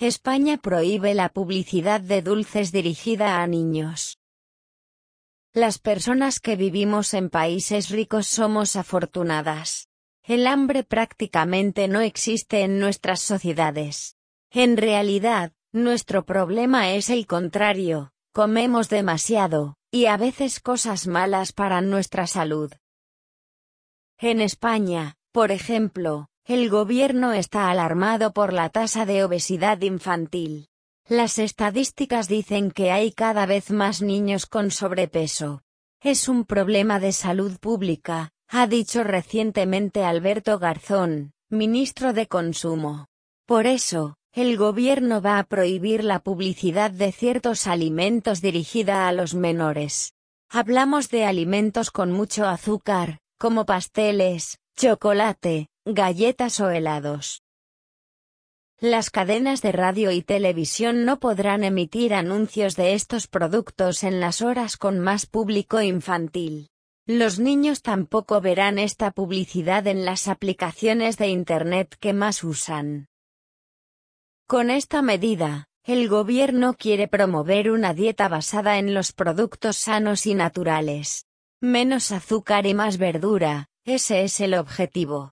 España prohíbe la publicidad de dulces dirigida a niños. Las personas que vivimos en países ricos somos afortunadas. El hambre prácticamente no existe en nuestras sociedades. En realidad, nuestro problema es el contrario, comemos demasiado, y a veces cosas malas para nuestra salud. En España, por ejemplo, el gobierno está alarmado por la tasa de obesidad infantil. Las estadísticas dicen que hay cada vez más niños con sobrepeso. Es un problema de salud pública, ha dicho recientemente Alberto Garzón, ministro de Consumo. Por eso, el gobierno va a prohibir la publicidad de ciertos alimentos dirigida a los menores. Hablamos de alimentos con mucho azúcar, como pasteles, chocolate, galletas o helados. Las cadenas de radio y televisión no podrán emitir anuncios de estos productos en las horas con más público infantil. Los niños tampoco verán esta publicidad en las aplicaciones de Internet que más usan. Con esta medida, el gobierno quiere promover una dieta basada en los productos sanos y naturales. Menos azúcar y más verdura, ese es el objetivo.